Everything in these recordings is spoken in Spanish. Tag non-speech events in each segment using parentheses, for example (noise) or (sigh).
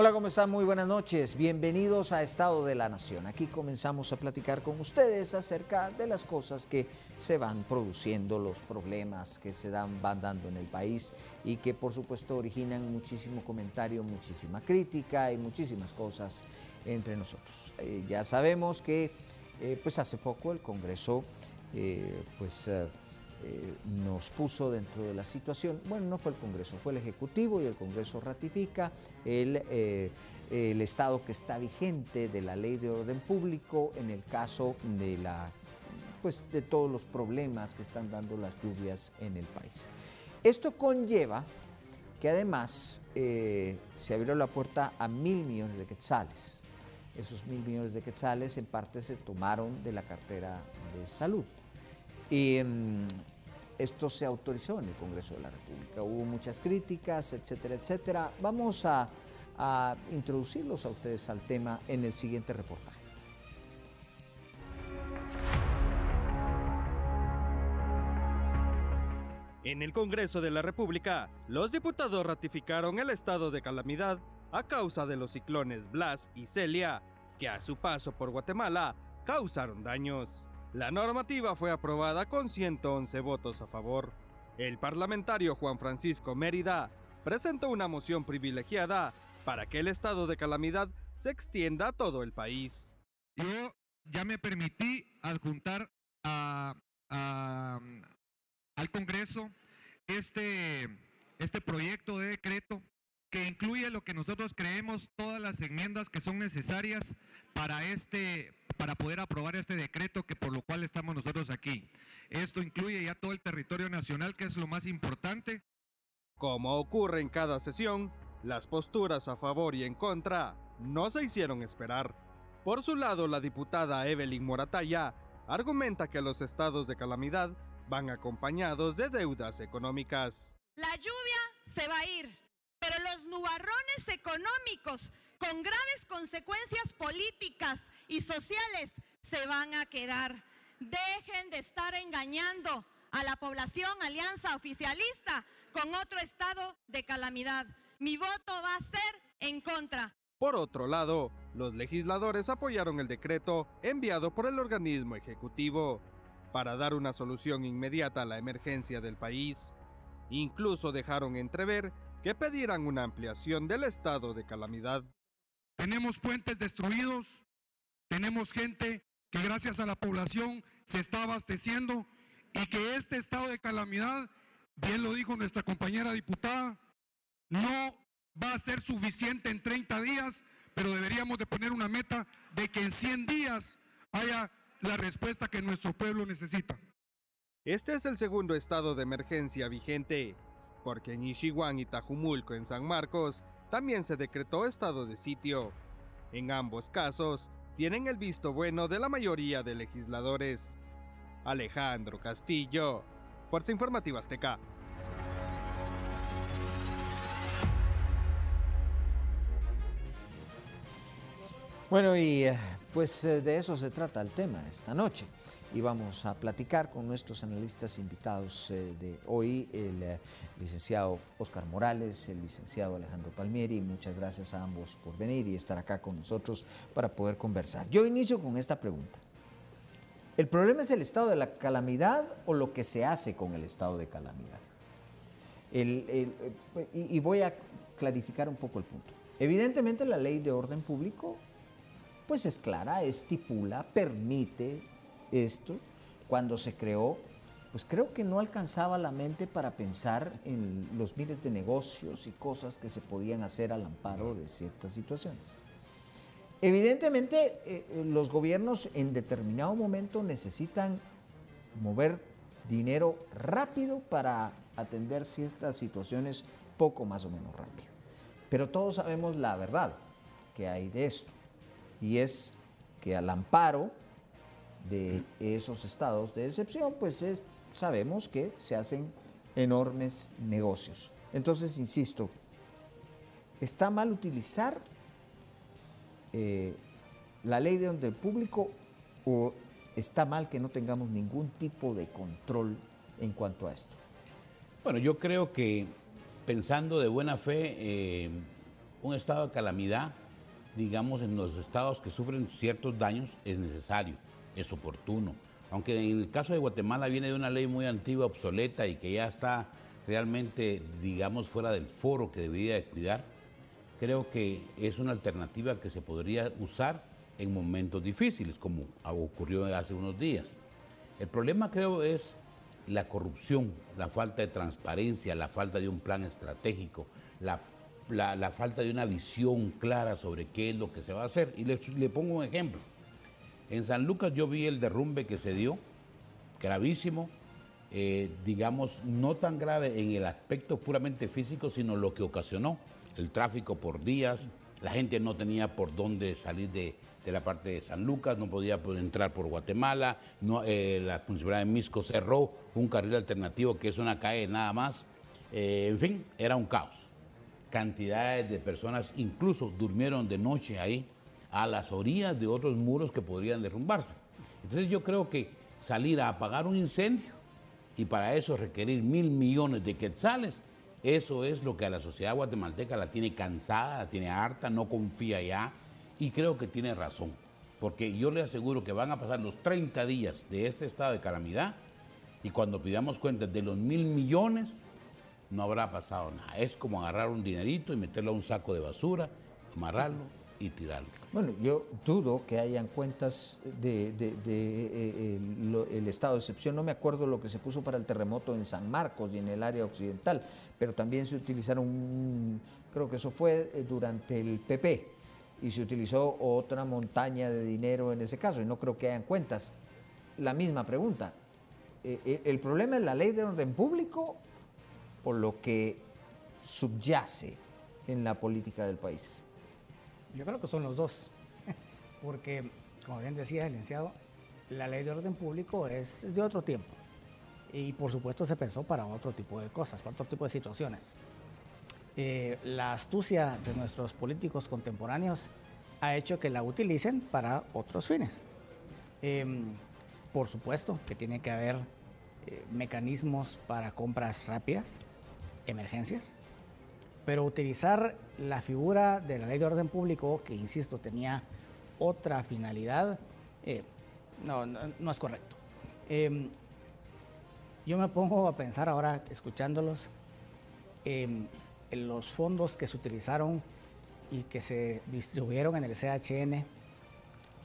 Hola, ¿cómo están? Muy buenas noches. Bienvenidos a Estado de la Nación. Aquí comenzamos a platicar con ustedes acerca de las cosas que se van produciendo, los problemas que se dan, van dando en el país y que por supuesto originan muchísimo comentario, muchísima crítica y muchísimas cosas entre nosotros. Eh, ya sabemos que eh, pues hace poco el Congreso eh, pues eh, nos puso dentro de la situación, bueno, no fue el Congreso, fue el Ejecutivo y el Congreso ratifica el, eh, el estado que está vigente de la ley de orden público en el caso de la pues de todos los problemas que están dando las lluvias en el país. Esto conlleva que además eh, se abrió la puerta a mil millones de quetzales. Esos mil millones de quetzales en parte se tomaron de la cartera de salud. Y mm, esto se autorizó en el Congreso de la República. Hubo muchas críticas, etcétera, etcétera. Vamos a, a introducirlos a ustedes al tema en el siguiente reportaje. En el Congreso de la República, los diputados ratificaron el estado de calamidad a causa de los ciclones Blas y Celia, que a su paso por Guatemala causaron daños. La normativa fue aprobada con 111 votos a favor. El parlamentario Juan Francisco Mérida presentó una moción privilegiada para que el estado de calamidad se extienda a todo el país. Yo ya me permití adjuntar a, al Congreso este, este proyecto de decreto que incluye lo que nosotros creemos todas las enmiendas que son necesarias para este para poder aprobar este decreto que por lo cual estamos nosotros aquí. Esto incluye ya todo el territorio nacional que es lo más importante. Como ocurre en cada sesión, las posturas a favor y en contra no se hicieron esperar. Por su lado, la diputada Evelyn Morataya argumenta que los estados de calamidad van acompañados de deudas económicas. La lluvia se va a ir, pero los nubarrones económicos con graves consecuencias políticas y sociales se van a quedar. Dejen de estar engañando a la población alianza oficialista con otro estado de calamidad. Mi voto va a ser en contra. Por otro lado, los legisladores apoyaron el decreto enviado por el organismo ejecutivo para dar una solución inmediata a la emergencia del país. Incluso dejaron entrever que pedirán una ampliación del estado de calamidad. Tenemos puentes destruidos, tenemos gente que gracias a la población se está abasteciendo y que este estado de calamidad, bien lo dijo nuestra compañera diputada, no va a ser suficiente en 30 días, pero deberíamos de poner una meta de que en 100 días haya la respuesta que nuestro pueblo necesita. Este es el segundo estado de emergencia vigente, porque en Ishiwan y Tajumulco en San Marcos también se decretó estado de sitio. En ambos casos, tienen el visto bueno de la mayoría de legisladores. Alejandro Castillo, Fuerza Informativa Azteca. Bueno, y eh, pues eh, de eso se trata el tema esta noche. Y vamos a platicar con nuestros analistas invitados eh, de hoy, el eh, licenciado Oscar Morales, el licenciado Alejandro Palmieri. Muchas gracias a ambos por venir y estar acá con nosotros para poder conversar. Yo inicio con esta pregunta. ¿El problema es el estado de la calamidad o lo que se hace con el estado de calamidad? El- el- y, y voy a clarificar un poco el punto. Evidentemente la ley de orden público pues es clara, estipula, permite esto. Cuando se creó, pues creo que no alcanzaba la mente para pensar en los miles de negocios y cosas que se podían hacer al amparo de ciertas situaciones. Evidentemente, eh, eh, los gobiernos en determinado momento necesitan mover dinero rápido para atender ciertas situaciones poco más o menos rápido. Pero todos sabemos la verdad que hay de esto, y es que al amparo de esos estados de excepción, pues es- sabemos que se hacen enormes negocios. Entonces, insisto, ¿está mal utilizar eh, la ley de orden público o está mal que no tengamos ningún tipo de control en cuanto a esto? Bueno, yo creo que pensando de buena fe, eh, un estado de calamidad, digamos, en los estados que sufren ciertos daños es necesario, es oportuno. Aunque en el caso de Guatemala viene de una ley muy antigua, obsoleta y que ya está realmente, digamos, fuera del foro que debería de cuidar, creo que es una alternativa que se podría usar en momentos difíciles, como ocurrió hace unos días. El problema creo es la corrupción, la falta de transparencia, la falta de un plan estratégico, la, falta de una visión clara sobre qué es lo que se va a hacer. Y le, le pongo un ejemplo. En San Lucas yo vi el derrumbe que se dio, gravísimo, eh, digamos, no tan grave en el aspecto puramente físico, sino lo que ocasionó el tráfico por días, la gente no tenía por dónde salir de, la parte de San Lucas, no podía entrar por Guatemala, no, eh, la municipalidad de Misco cerró un carril alternativo que es una calle nada más, eh, en fin, era un caos. Cantidades de personas incluso durmieron de noche ahí, a las orillas de otros muros que podrían derrumbarse. Entonces yo creo que salir a apagar un incendio y para eso requerir mil millones de quetzales, eso es lo que a la sociedad guatemalteca la tiene cansada, la tiene harta, no confía ya y creo que tiene razón. Porque yo le aseguro que van a pasar los 30 días de este estado de calamidad y cuando pidamos cuentas de los mil millones, no habrá pasado nada. Es como agarrar un dinerito y meterlo a un saco de basura, amarrarlo y. Bueno, yo dudo que hayan cuentas de, de, eh, el, estado de excepción. No me acuerdo lo que se puso para el terremoto en San Marcos y en el área occidental, pero también se utilizaron, creo que eso fue eh, durante el PP, y se utilizó otra montaña de dinero en ese caso, y no creo que hayan cuentas. La misma pregunta. Eh, ¿El problema es la ley de orden público o lo que subyace en la política del país? Yo creo que son los dos, (laughs) porque, como bien decía el licenciado, la ley de orden público es, de otro tiempo y por supuesto se pensó para otro tipo de cosas, para otro tipo de situaciones. Eh, la astucia de nuestros políticos contemporáneos ha hecho que la utilicen para otros fines. Em, por supuesto que tiene que haber eh, mecanismos para compras rápidas, emergencias, pero utilizar la figura de la ley de orden público, que insisto, tenía otra finalidad, eh, no, no, es correcto. Em, yo me pongo a pensar ahora, escuchándolos, em, en los fondos que se utilizaron y que se distribuyeron en el CHN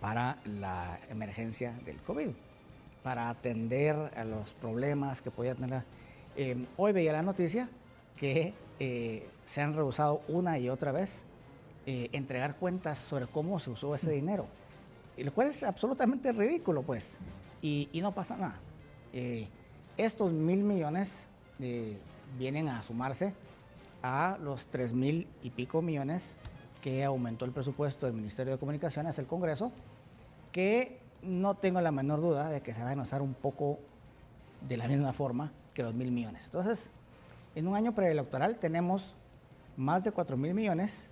para la emergencia del COVID, para atender a los problemas que podía tener. Em, hoy veía la noticia que eh, se han rehusado una y otra vez eh, entregar cuentas sobre cómo se usó ese dinero, y lo cual es absolutamente ridículo, pues, y, no pasa nada. Eh, estos mil millones vienen a sumarse a los tres mil y pico millones que aumentó el presupuesto del Ministerio de Comunicaciones, el Congreso, que no tengo la menor duda de que se van a usar un poco de la misma forma que los mil millones. Entonces, en un año preelectoral tenemos más de 4 mil millones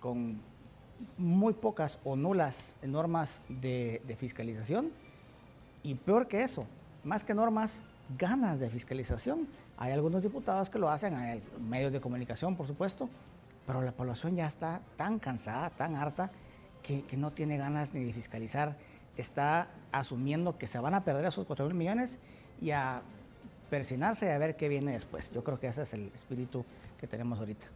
con muy pocas o nulas normas de, fiscalización y peor que eso, más que normas, ganas de fiscalización. Hay algunos diputados que lo hacen, hay medios de comunicación, por supuesto, pero la población ya está tan cansada, tan harta, que, no tiene ganas ni de fiscalizar. Está asumiendo que se van a perder esos 4 mil millones y a persinarse y a ver qué viene después. Yo creo que ese es el espíritu que tenemos ahorita.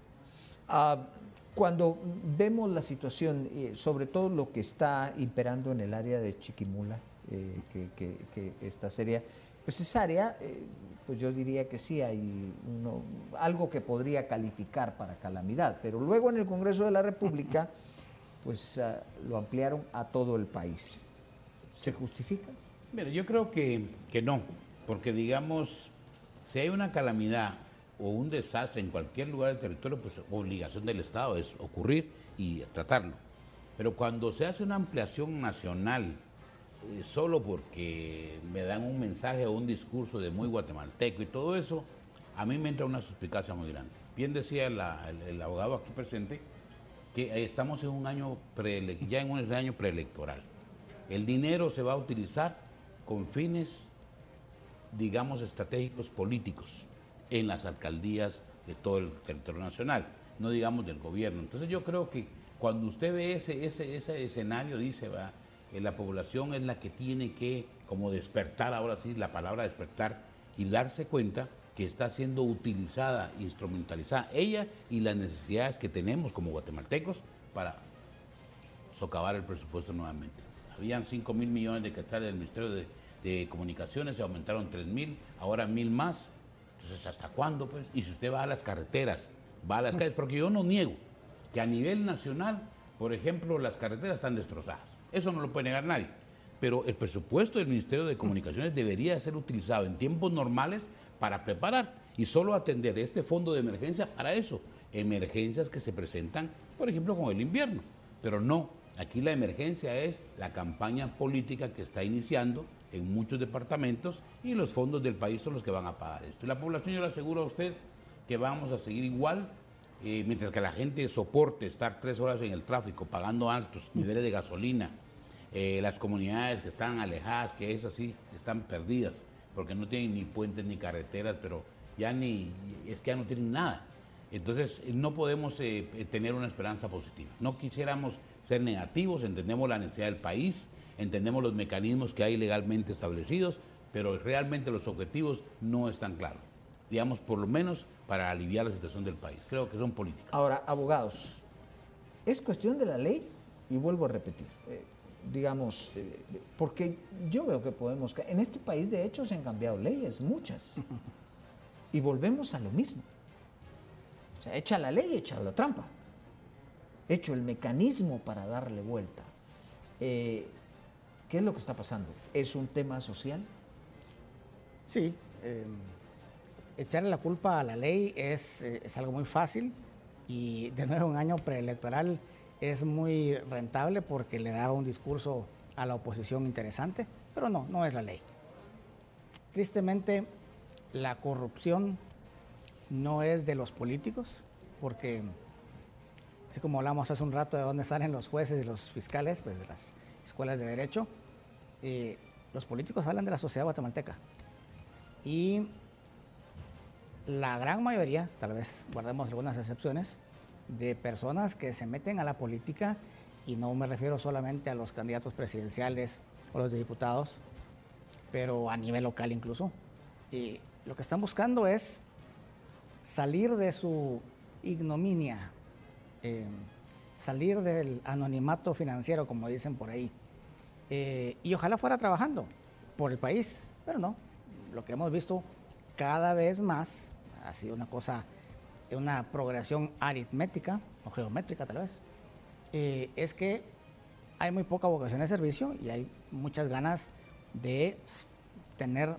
Ah, cuando vemos la situación, eh, sobre todo lo que está imperando en el área de Chiquimula, eh, que, esta sería, pues esa área, eh, pues yo diría que sí hay algo que podría calificar para calamidad, pero luego en el Congreso de la República, (laughs) pues ah, lo ampliaron a todo el país. ¿Se justifica? Mira, yo creo que, que no. Porque digamos, si hay una calamidad o un desastre en cualquier lugar del territorio, pues obligación del Estado es ocurrir y tratarlo. Pero cuando se hace una ampliación nacional, eh, solo porque me dan un mensaje o un discurso de muy guatemalteco y todo eso, a mí me entra una suspicacia muy grande. Bien decía el, abogado aquí presente que estamos en un año ya en un año preelectoral. El dinero se va a utilizar con fines digamos, estratégicos políticos en las alcaldías de todo el territorio nacional. no digamos del gobierno. Entonces yo creo que cuando usted ve ese, ese, ese escenario, dice, va, eh, la población es la que tiene que como despertar, ahora sí, la palabra despertar, y darse cuenta que está siendo utilizada, instrumentalizada, ella y las necesidades que tenemos como guatemaltecos para socavar el presupuesto nuevamente. Habían 5 mil millones de quetzales del Ministerio de, de Comunicaciones, se aumentaron 3 mil, ahora mil más. Entonces, ¿hasta cuándo? Pues? Y si usted va a las carreteras, va a las calles, porque yo no niego que a nivel nacional, por ejemplo, las carreteras están destrozadas. Eso no lo puede negar nadie. Pero el presupuesto del Ministerio de Comunicaciones debería ser utilizado en tiempos normales para preparar y solo atender este fondo de emergencia para eso. Emergencias que se presentan, por ejemplo, con el invierno. Pero no, aquí la emergencia es la campaña política que está iniciando en muchos departamentos y los fondos del país son los que van a pagar esto. Y la población, yo le aseguro a usted que vamos a seguir igual, eh, mientras que la gente soporte estar tres horas en el tráfico pagando altos niveles de gasolina, eh, las comunidades que están alejadas, que es así, están perdidas, porque no tienen ni puentes ni carreteras, pero ya ni, es que ya no tienen nada. Entonces, no podemos eh, tener una esperanza positiva. No quisiéramos ser negativos, entendemos la necesidad del país, entendemos los mecanismos que hay legalmente establecidos, pero realmente los objetivos no están claros. Digamos, por lo menos para aliviar la situación del país. Creo que son políticas. Ahora, abogados, es cuestión de la ley, y vuelvo a repetir, eh, digamos, eh, porque yo veo que podemos, en este país de hecho se han cambiado leyes, muchas, (laughs) y volvemos a lo mismo. O sea, echa la ley, echa la trampa. Hecho el mecanismo para darle vuelta. Eh, ¿Qué es lo que está pasando? ¿Es un tema social? Sí. Eh, echarle la culpa a la ley es, eh, es, algo muy fácil y de nuevo un año preelectoral es muy rentable porque le da un discurso a la oposición interesante, pero no, no es la ley. Tristemente, la corrupción no es de los políticos, porque así como hablamos hace un rato de dónde salen los jueces y los fiscales, pues de las escuelas de derecho, eh, los políticos hablan de la sociedad guatemalteca. Y la gran mayoría, tal vez guardemos algunas excepciones, de personas que se meten a la política, y no me refiero solamente a los candidatos presidenciales o los diputados, pero a nivel local incluso, lo que están buscando es salir de su ignominia, eh, salir del anonimato financiero, como dicen por ahí. Eh, y ojalá fuera trabajando por el país, pero no. Lo que hemos visto cada vez más ha sido una cosa, una progresión aritmética o geométrica tal vez, eh, es que hay muy poca vocación de servicio y hay muchas ganas de tener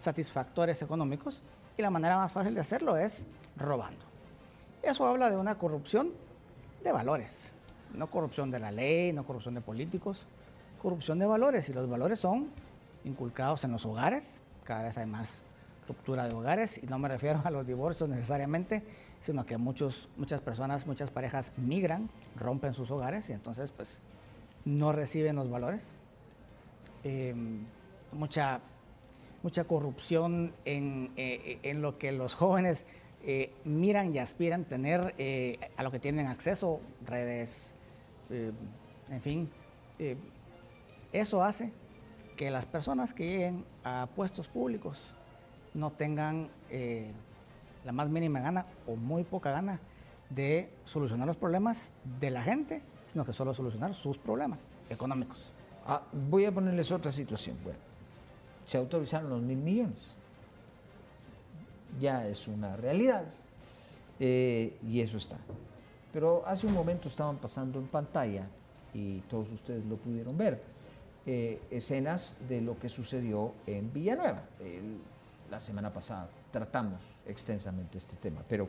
satisfactores económicos y la manera más fácil de hacerlo es robando. Eso habla de una corrupción de valores, no corrupción de la ley, no corrupción de políticos, corrupción de valores y los valores son inculcados en los hogares, cada vez hay más ruptura de hogares y no me refiero a los divorcios necesariamente, sino que muchos, muchas personas, muchas parejas migran, rompen sus hogares y entonces pues no reciben los valores. Eh, mucha, mucha corrupción en, eh, en, lo que los jóvenes eh, miran y aspiran tener eh, a lo que tienen acceso, redes, en fin eso hace que las personas que lleguen a puestos públicos no tengan eh, la más mínima gana o muy poca gana de solucionar los problemas de la gente, sino que solo solucionar sus problemas económicos. Ah, voy a ponerles otra situación. Bueno, se autorizaron los mil millones. Ya es una realidad. Eh, y eso está. Pero hace un momento estaban pasando en pantalla y todos ustedes lo pudieron ver eh, escenas de lo que sucedió en Villanueva. la semana pasada tratamos extensamente este tema, pero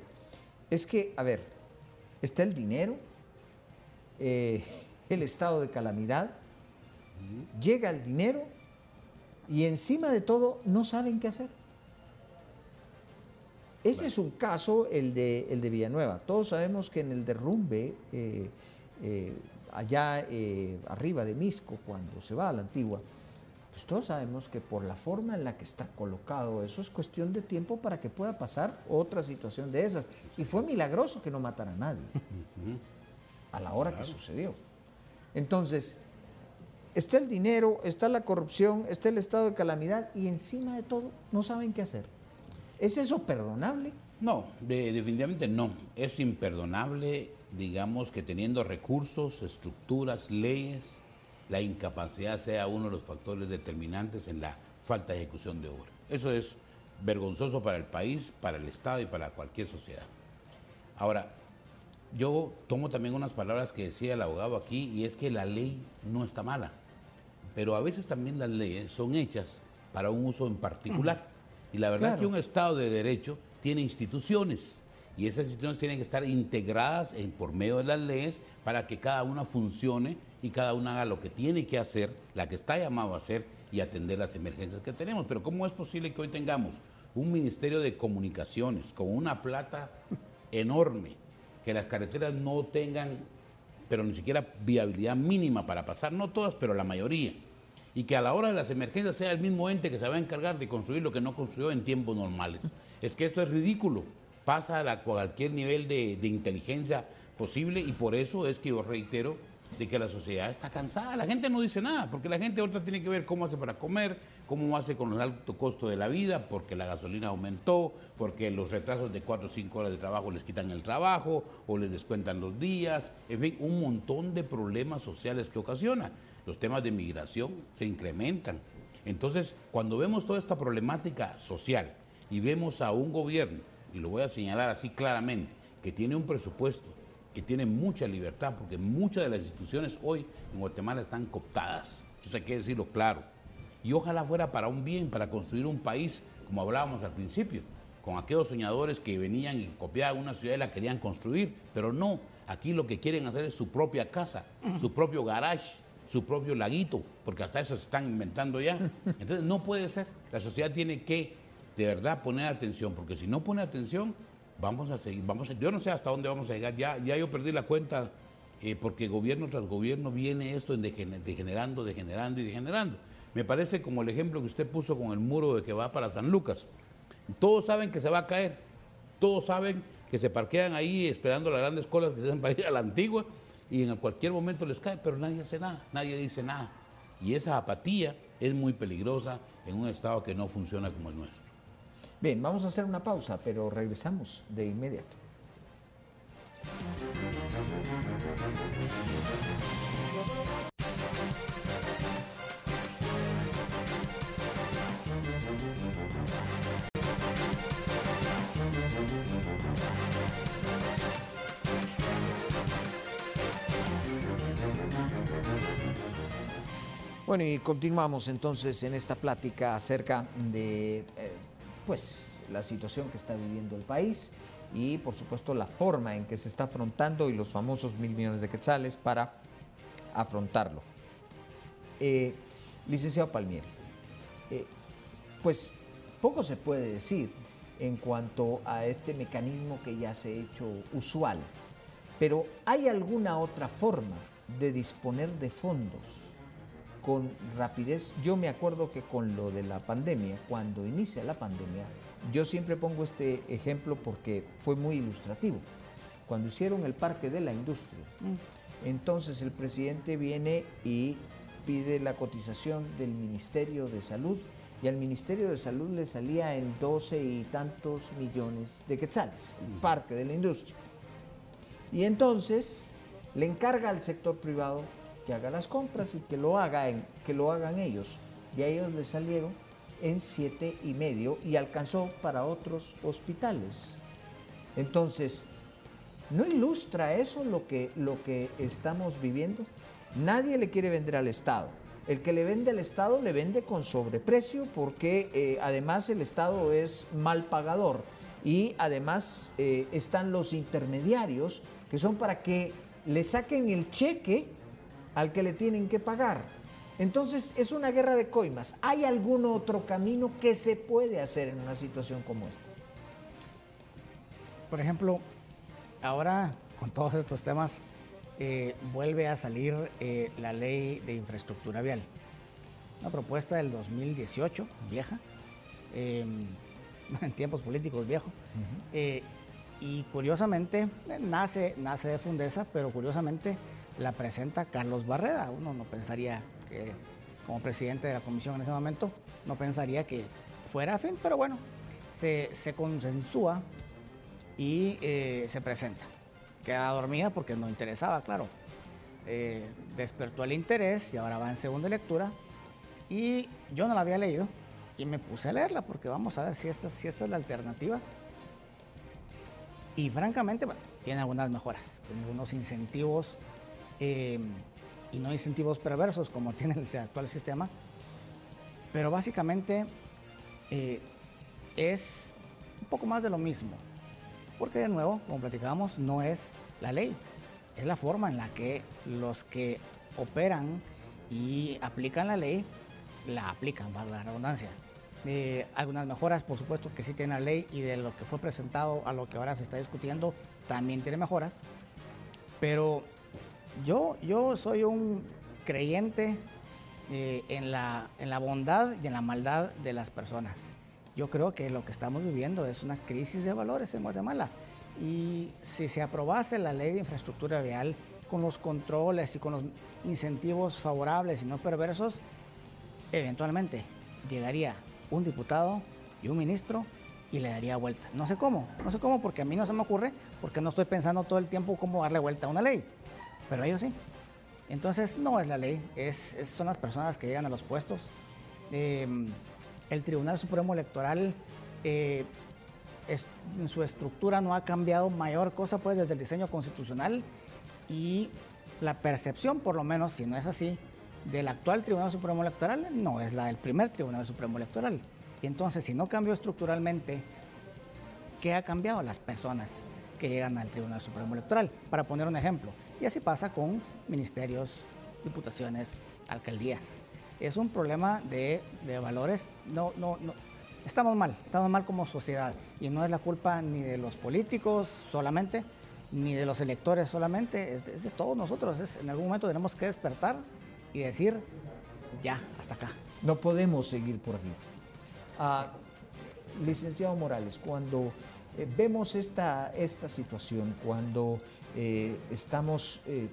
es que, a ver, está el dinero, eh, (laughs) el estado de calamidad, llega el dinero y encima de todo no saben qué hacer. Ese es un caso, el de, el de Villanueva. Todos sabemos que en el derrumbe eh, allá eh, arriba de Misco, cuando se va a la antigua, Pues todos sabemos que por la forma en la que está colocado eso es cuestión de tiempo para que pueda pasar otra situación de esas. Y fue milagroso que no matara a nadie a la hora que sucedió. Entonces, está el dinero, está la corrupción, está el estado de calamidad y encima de todo no saben qué hacer. ¿Es eso perdonable? No, definitivamente no. Es imperdonable, digamos, que teniendo recursos, estructuras, leyes, la incapacidad sea uno de los factores determinantes en la falta de ejecución de obra. Eso es vergonzoso para el país, para el Estado y para cualquier sociedad. Ahora, yo tomo también unas palabras que decía el abogado aquí y es que la ley no está mala, pero a veces también las leyes son hechas para un uso en particular. Y la verdad es que un Estado de Derecho tiene instituciones y esas instituciones tienen que estar integradas por medio de las leyes para que cada una funcione y cada una haga lo que tiene que hacer, la que está llamado a hacer y atender las emergencias que tenemos. Pero ¿cómo es posible que hoy tengamos un Ministerio de Comunicaciones con una plata enorme, que las carreteras no tengan, pero ni siquiera viabilidad mínima para pasar, no todas, pero la mayoría? Y que a la hora de las emergencias sea el mismo ente que se va a encargar de construir lo que no construyó en tiempos normales. Es que esto es ridículo, pasa a cualquier nivel de, inteligencia posible y por eso es que yo reitero de que la sociedad está cansada. La gente no dice nada, porque la gente ahorita tiene que ver cómo hace para comer, cómo hace con el alto costo de la vida, porque la gasolina aumentó, porque los retrasos de 4 o 5 horas de trabajo les quitan el trabajo o les descuentan los días, en fin, un montón de problemas sociales que ocasiona. Los temas de migración se incrementan. Entonces, cuando vemos toda esta problemática social y vemos a un gobierno, y lo voy a señalar así claramente, que tiene un presupuesto que tiene mucha libertad, porque muchas de las instituciones hoy en Guatemala están cooptadas. Eso hay que decirlo claro. Y ojalá fuera para un bien, para construir un país, como hablábamos al principio, con aquellos soñadores que venían y copiaban una ciudad y la querían construir. Pero no, aquí lo que quieren hacer es su propia casa, su propio garage, su propio laguito, porque hasta eso se están inventando ya. Entonces no puede ser. La sociedad tiene que de verdad poner atención, porque si no pone atención, vamos a seguir, vamos yo no sé hasta dónde vamos a llegar, ya, ya yo perdí la cuenta, eh, porque gobierno tras gobierno viene esto en degenerando, degenerando y degenerando. Me parece como el ejemplo que usted puso con el muro de que va para San Lucas. Todos saben que se va a caer, todos saben que se parquean ahí esperando las grandes colas que se hacen (laughs) para ir a la antigua y en cualquier momento les cae, pero nadie hace nada, nadie dice nada. Y esa apatía es muy peligrosa en un Estado que no funciona como el nuestro. Bien, vamos a hacer una pausa, pero regresamos de inmediato. Bueno, y continuamos entonces en esta plática acerca de eh, pues la situación que está viviendo el país y por supuesto la forma en que se está afrontando y los famosos mil millones de quetzales para afrontarlo. Eh, licenciado Palmieri, eh, pues poco se puede decir en cuanto a este mecanismo que ya se ha hecho usual, pero ¿hay alguna otra forma de disponer de fondos con rapidez. Yo me acuerdo que con lo de la pandemia, cuando inicia la pandemia, yo siempre pongo este ejemplo porque fue muy ilustrativo. Cuando hicieron el parque de la industria, mm. entonces el presidente viene y pide la cotización del Ministerio de Salud y al Ministerio de Salud le salía en 12 y tantos millones de quetzales, el mm. parque de la industria. Y entonces le encarga al sector privado que haga las compras y que lo, haga en, que lo hagan ellos. Y a ellos les salieron en siete y medio y alcanzó para otros hospitales. Entonces, ¿no ilustra eso lo que, lo que estamos viviendo? Nadie le quiere vender al Estado. El que le vende al Estado le vende con sobreprecio porque eh, además el Estado es mal pagador y además eh, están los intermediarios que son para que le saquen el cheque al que le tienen que pagar. Entonces es una guerra de coimas. ¿Hay algún otro camino que se puede hacer en una situación como esta? Por ejemplo, ahora con todos estos temas eh, vuelve a salir eh, la ley de infraestructura vial. una propuesta del 2018, vieja, em, (laughs) en tiempos políticos viejo. Eh, y curiosamente, nace, nace de Fundesa, pero curiosamente la presenta Carlos Barreda. Uno no pensaría que, como presidente de la comisión en ese momento, no pensaría que fuera fin, pero bueno, se, se consensúa y eh, se presenta. Queda dormida porque no interesaba, claro. Eh, despertó el interés y ahora va en segunda lectura. Y yo no la había leído y me puse a leerla porque vamos a ver si esta, si esta es la alternativa. Y francamente, tiene algunas mejoras, tiene algunos incentivos eh, y no incentivos perversos como (laughs) tiene el actual sistema. Pero básicamente es un poco más de lo mismo. Porque de nuevo, como platicábamos, no es la ley, es la forma en la que los que operan y aplican la ley, la aplican, para la redundancia. Eh, algunas mejoras, por supuesto, que sí tiene la ley y de lo que fue presentado a lo que ahora se está discutiendo, también tiene mejoras. Pero yo, yo soy un creyente eh, en, la, en la bondad y en la maldad de las personas. Yo creo que lo que estamos viviendo es una crisis de valores en Guatemala. Y si se aprobase la ley de infraestructura vial con los controles y con los incentivos favorables y no perversos, eventualmente llegaría un diputado y un ministro y le daría vuelta. No sé cómo, no sé cómo porque a mí no se me ocurre, porque no estoy pensando todo el tiempo cómo darle vuelta a una ley, pero ellos sí. Entonces no es la ley, es, son las personas que llegan a los puestos. Em, el Tribunal Supremo Electoral eh, en su estructura no ha cambiado mayor cosa pues desde el diseño constitucional y la percepción, por lo menos, si no es así, del actual Tribunal Supremo Electoral no es la del primer Tribunal Supremo Electoral. Y entonces, si no cambió estructuralmente, ¿qué ha cambiado? Las personas que llegan al Tribunal Supremo Electoral, para poner un ejemplo. Y así pasa con ministerios, diputaciones, alcaldías es un problema de, valores. No, no, no. Estamos mal, estamos mal como sociedad. Y no es la culpa ni de los políticos solamente, ni de los electores solamente, es, de todos nosotros. Es, en algún momento tenemos que despertar y decir, ya, hasta acá. No podemos seguir por aquí. Ah, licenciado Morales, cuando eh, vemos esta, esta situación, cuando eh, estamos eh,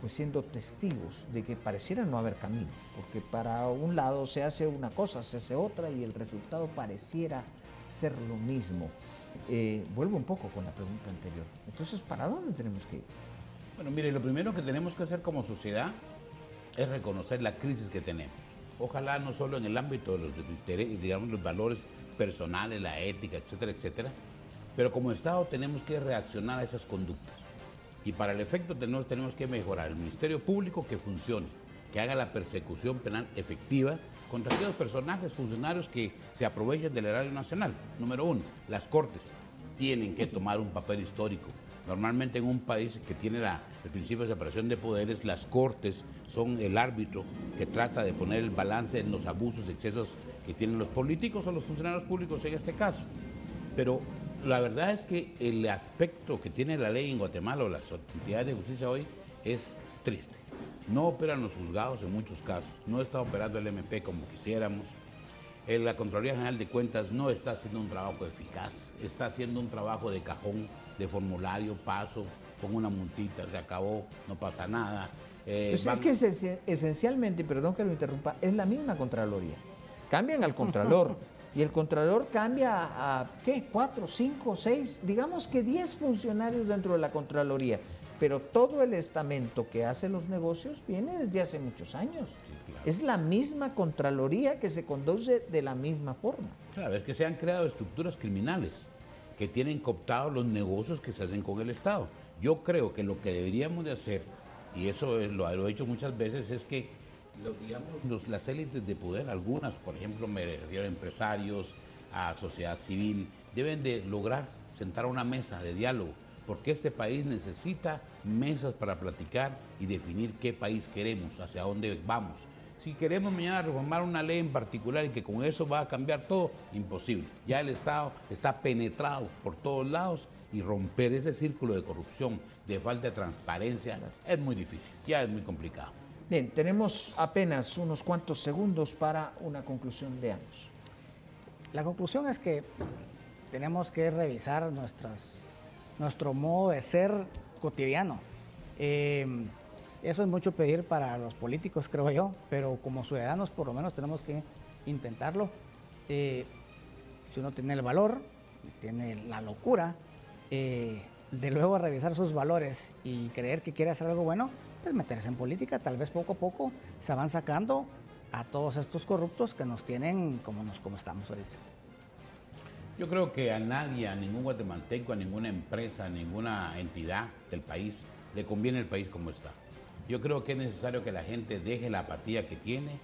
pues siendo testigos de que pareciera no haber camino, porque para un lado se hace una cosa, se hace otra y el resultado pareciera ser lo mismo. Vuelvo un poco con la pregunta anterior. Entonces, ¿para dónde tenemos que ir? Bueno, mire, lo primero que tenemos que hacer como sociedad es reconocer la crisis que tenemos. Ojalá no solo en el ámbito de los, digamos, los valores personales, la ética, etcétera, etcétera, pero como Estado tenemos que reaccionar a esas conductas. Y para el efecto tenemos, tenemos que mejorar el Ministerio Público que funcione, que haga la persecución penal efectiva contra aquellos personajes, funcionarios que se aprovechen del erario nacional. Número uno, las Cortes tienen que tomar un papel histórico. Normalmente en un país que tiene el principio de separación de poderes, las Cortes son el árbitro que trata de poner el balance en los abusos, excesos que tienen los políticos o los funcionarios públicos en este caso. Pero la verdad es que el aspecto que tiene la ley en Guatemala o las entidades de justicia hoy es triste. No operan los juzgados en muchos casos, no está operando el MP como quisiéramos. Eh, la Contraloría General de Cuentas no está haciendo un trabajo eficaz, está haciendo un trabajo de cajón, de formulario, paso, con una multita, se acabó, no pasa nada. Eh, pues es que esencialmente, perdón que lo interrumpa, es la misma Contraloría. Cambian al Contralor. (laughs) y el Contralor cambia a, ¿qué? ¿Cuatro, cinco, seis? Digamos que diez funcionarios dentro de la Contraloría. Pero todo el estamento que hace los negocios viene desde hace muchos años. Es la misma Contraloría que se conduce de la misma forma. Claro, es que se han creado estructuras criminales que tienen cooptados los negocios que se hacen con el Estado. Yo creo que lo que deberíamos de hacer, y eso lo, lo he dicho muchas veces, es que digamos, las élites de poder, algunas, por ejemplo, me refiero a empresarios, a sociedad civil, deben de lograr sentar una mesa de diálogo, porque este país necesita mesas para platicar y definir qué país queremos, hacia dónde vamos. Si queremos mañana reformar una ley en particular y que con eso va a cambiar todo, imposible. Ya el Estado está penetrado por todos lados y romper ese círculo de corrupción, de falta de transparencia, es muy difícil, ya es muy complicado. Bien, tenemos apenas unos cuantos segundos para una conclusión de ambos. La conclusión es que tenemos que revisar nuestras, nuestro modo de ser cotidiano. Eh, eso es mucho pedir para los políticos, creo yo, pero como ciudadanos por lo menos tenemos que intentarlo. Eh, si uno tiene el valor, tiene la locura eh, de luego revisar sus valores y creer que quiere hacer algo bueno, pues meterse en política. Tal vez poco a poco se van sacando a todos estos corruptos que nos tienen como, nos, como estamos ahorita. Yo creo que a nadie, a ningún guatemalteco, a ninguna empresa, a ninguna entidad del país le conviene el país como está. Yo creo que es necesario que la gente deje la apatía que tiene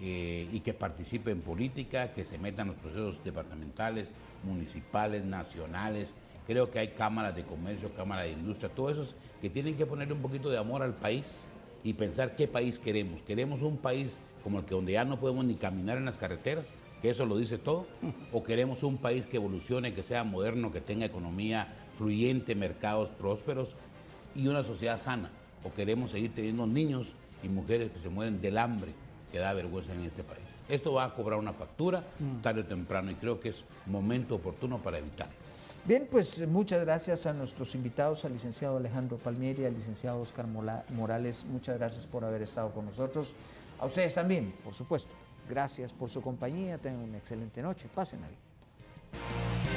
eh, y que participe en política, que se meta en los procesos departamentales, municipales, nacionales. Creo que hay cámaras de comercio, cámaras de industria, todos esos que tienen que ponerle un poquito de amor al país y pensar qué país queremos. ¿Queremos un país como el que donde ya no podemos ni caminar en las carreteras? que eso lo dice todo, o queremos un país que evolucione, que sea moderno, que tenga economía fluyente, mercados prósperos y una sociedad sana, o queremos seguir teniendo niños y mujeres que se mueren del hambre que da vergüenza en este país. Esto va a cobrar una factura tarde o temprano y creo que es momento oportuno para evitarlo. Bien, pues muchas gracias a nuestros invitados, al licenciado Alejandro Palmieri, al licenciado Oscar Morales. Muchas gracias por haber estado con nosotros. A ustedes también, por supuesto. Gracias por su compañía. Tengan una excelente noche. Pasen ahí.